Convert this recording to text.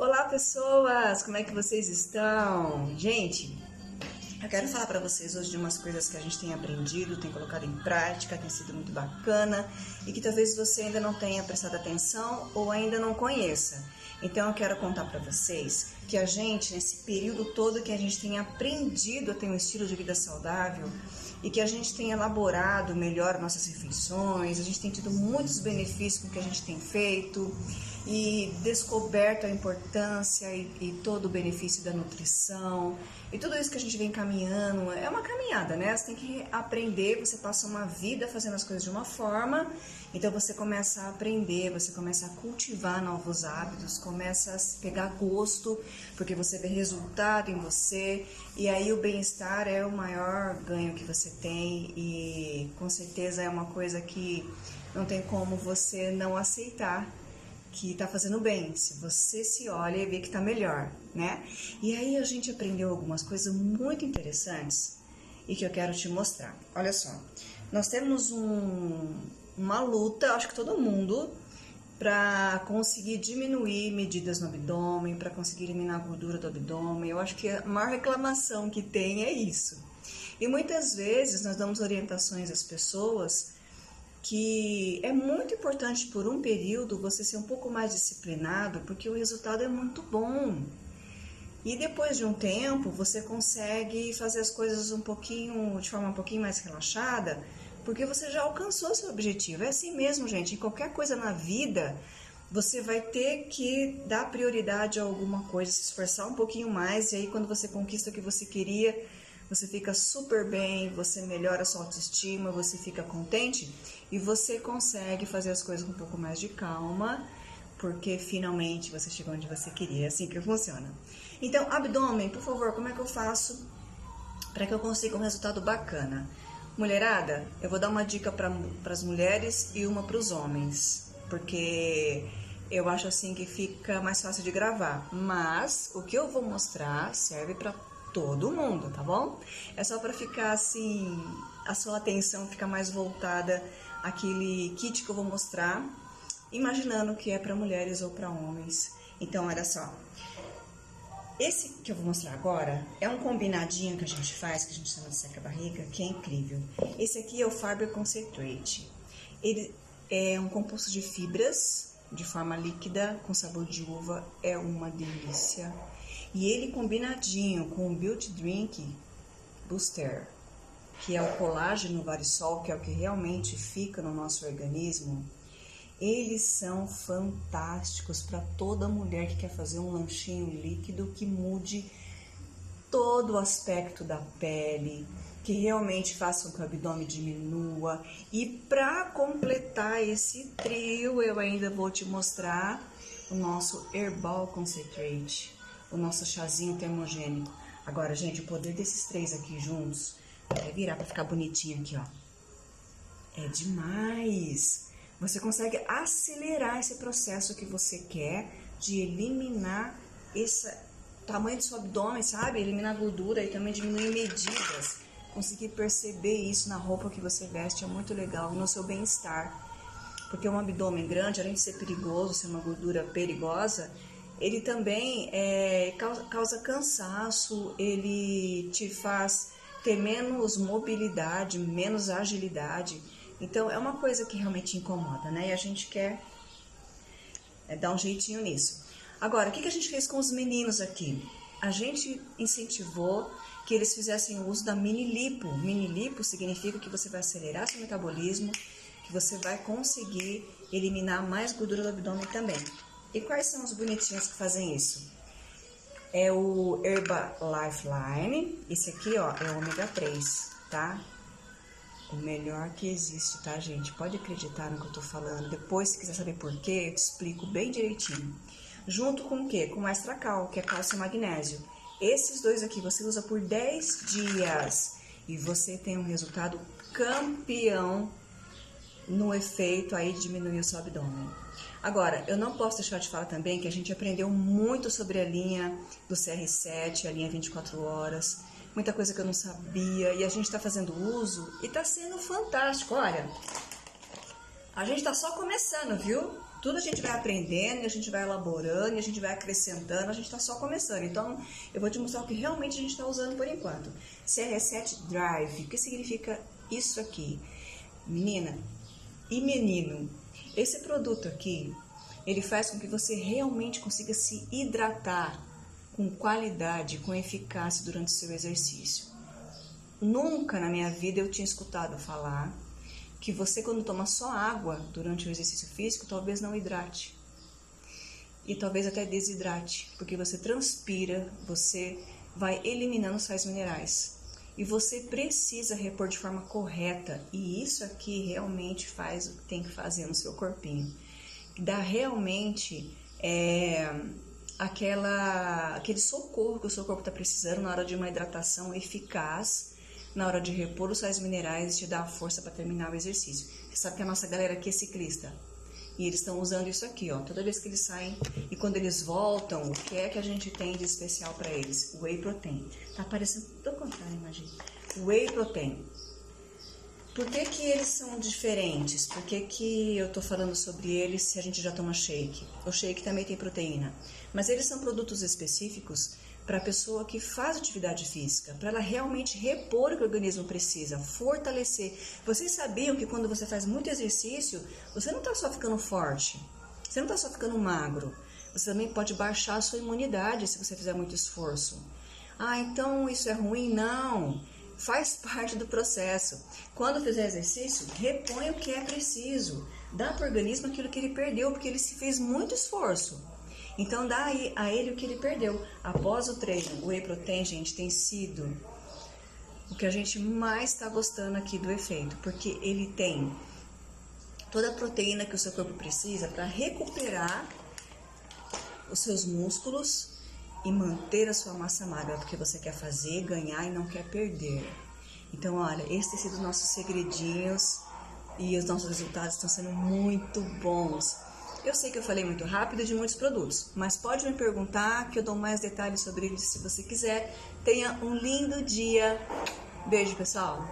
Olá pessoas, como é que vocês estão? Gente, eu quero falar para vocês hoje de umas coisas que a gente tem aprendido, tem colocado em prática, tem sido muito bacana e que talvez você ainda não tenha prestado atenção ou ainda não conheça. Então eu quero contar para vocês que a gente, nesse período todo que a gente tem aprendido a ter um estilo de vida saudável e que a gente tem elaborado melhor nossas refeições, a gente tem tido muitos benefícios com o que a gente tem feito e descoberto a importância e, e, todo o benefício da nutrição e tudo isso que a gente vem caminhando é uma caminhada, né? Você tem que aprender, você passa uma vida fazendo as coisas de uma forma, então você começa a aprender, você começa a cultivar novos hábitos, começa a pegar gosto, porque você vê resultado em você e aí o bem-estar é o maior ganho que você tem e com certeza é uma coisa que não tem como você não aceitar que está fazendo bem, se você se olha e vê que está melhor, né? E aí a gente aprendeu algumas coisas muito interessantes e que eu quero te mostrar. Olha só, nós temos um, uma luta, acho que todo mundo, para conseguir diminuir medidas no abdômen, para conseguir eliminar a gordura do abdômen. Eu acho que a maior reclamação que tem é isso. E muitas vezes nós damos orientações às pessoas que é muito importante por um período você ser um pouco mais disciplinado, porque o resultado é muito bom. E depois de um tempo você consegue fazer as coisas um pouquinho de forma um pouquinho mais relaxada, porque você já alcançou seu objetivo. É assim mesmo, gente. Em qualquer coisa na vida, você vai ter que dar prioridade a alguma coisa, se esforçar um pouquinho mais, e aí quando você conquista o que você queria, você fica super bem, você melhora a sua autoestima, você fica contente e você consegue fazer as coisas com um pouco mais de calma, porque finalmente você chegou onde você queria. É assim que funciona. Então, abdômen, por favor, como é que eu faço para que eu consiga um resultado bacana? Mulherada, eu vou dar uma dica para as mulheres e uma para os homens, porque eu acho assim que fica mais fácil de gravar. Mas o que eu vou mostrar serve para todo mundo, tá bom? É só para ficar assim, a sua atenção ficar mais voltada àquele kit que eu vou mostrar, imaginando que é para mulheres ou para homens. Então, olha só. Esse que eu vou mostrar agora é um combinadinho que a gente faz, que a gente chama de seca-barriga, que é incrível. Esse aqui é o Fiber Concentrate. Ele é um composto de fibras de forma líquida com sabor de uva, é uma delícia. E ele combinadinho com o Built Drink Booster, que é o colágeno varisol, que é o que realmente fica no nosso organismo, eles são fantásticos para toda mulher que quer fazer um lanchinho líquido que mude todo o aspecto da pele, que realmente faça com que o abdômen diminua. E para completar esse trio, eu ainda vou te mostrar o nosso Herbal Concentrate o nosso chazinho termogênico. Agora, gente, o poder desses três aqui juntos, vai virar para ficar bonitinho aqui, ó. É demais! Você consegue acelerar esse processo que você quer de eliminar esse tamanho do seu abdômen, sabe? Eliminar gordura e também diminuir medidas. Conseguir perceber isso na roupa que você veste é muito legal no seu bem-estar. Porque um abdômen grande, além de ser perigoso, ser uma gordura perigosa, ele também é, causa, causa cansaço, ele te faz ter menos mobilidade, menos agilidade. Então é uma coisa que realmente incomoda, né? E a gente quer é, dar um jeitinho nisso. Agora, o que, a gente fez com os meninos aqui? A gente incentivou que eles fizessem uso da mini lipo. Mini lipo significa que você vai acelerar seu metabolismo, que você vai conseguir eliminar mais gordura do abdômen também. E quais são os bonitinhos que fazem isso? É o Herba Lifeline. Esse aqui, ó, é o ômega 3, tá? O melhor que existe, tá, gente? Pode acreditar no que eu tô falando. Depois, se quiser saber por quê, eu te explico bem direitinho. Junto com o quê? Com o Extra Cal, que é cálcio e magnésio. Esses dois aqui você usa por 10 dias e você tem um resultado campeão no efeito aí de diminuir o seu abdômen. Agora, eu não posso deixar de falar também que a gente aprendeu muito sobre a linha do CR7, a linha 24 horas, muita coisa que eu não sabia e a gente está fazendo uso e está sendo fantástico. Olha, a gente está só começando, viu? Tudo a gente vai aprendendo, a gente vai elaborando, a gente vai acrescentando, a gente está só começando. Então, eu vou te mostrar o que realmente a gente está usando por enquanto. CR7 Drive, o que significa isso aqui? Menina e menino, esse produto aqui, ele faz com que você realmente consiga se hidratar com qualidade, com eficácia durante o seu exercício. Nunca na minha vida eu tinha escutado falar que você, quando toma só água durante o exercício físico, talvez não hidrate. E talvez até desidrate, porque você transpira, você vai eliminando sais minerais. E você precisa repor de forma correta. E isso aqui realmente faz o que tem que fazer no seu corpinho. Dá realmente é, aquela, aquele socorro que o seu corpo está precisando na hora de uma hidratação eficaz na hora de repor os sais minerais e te dar a força para terminar o exercício. Você sabe que a nossa galera aqui é ciclista. E eles estão usando isso aqui, ó. Toda vez que eles saem e quando eles voltam, o que é que a gente tem de especial para eles? Whey protein. Tá aparecendo tudo ao contrário, imagina. Whey protein. Por que, que eles são diferentes? Por que, que eu tô falando sobre eles se a gente já toma shake? O shake também tem proteína. Mas eles são produtos específicos para a pessoa que faz atividade física, para ela realmente repor o que o organismo precisa, fortalecer. Vocês sabiam que quando você faz muito exercício, você não está só ficando forte, você não está só ficando magro, você também pode baixar a sua imunidade se você fizer muito esforço. Ah, então isso é ruim? Não. Faz parte do processo. Quando fizer exercício, repõe o que é preciso. Dá para o organismo aquilo que ele perdeu, porque ele se fez muito esforço. Então dá a ele o que ele perdeu. Após o treino, o whey protein, gente, tem sido o que a gente mais está gostando aqui do efeito, porque ele tem toda a proteína que o seu corpo precisa para recuperar os seus músculos e manter a sua massa magra, porque você quer fazer, ganhar e não quer perder. Então, olha, esses têm sido os nossos segredinhos e os nossos resultados estão sendo muito bons. Eu sei que eu falei muito rápido de muitos produtos, mas pode me perguntar que eu dou mais detalhes sobre eles se você quiser. Tenha um lindo dia. Beijo, pessoal!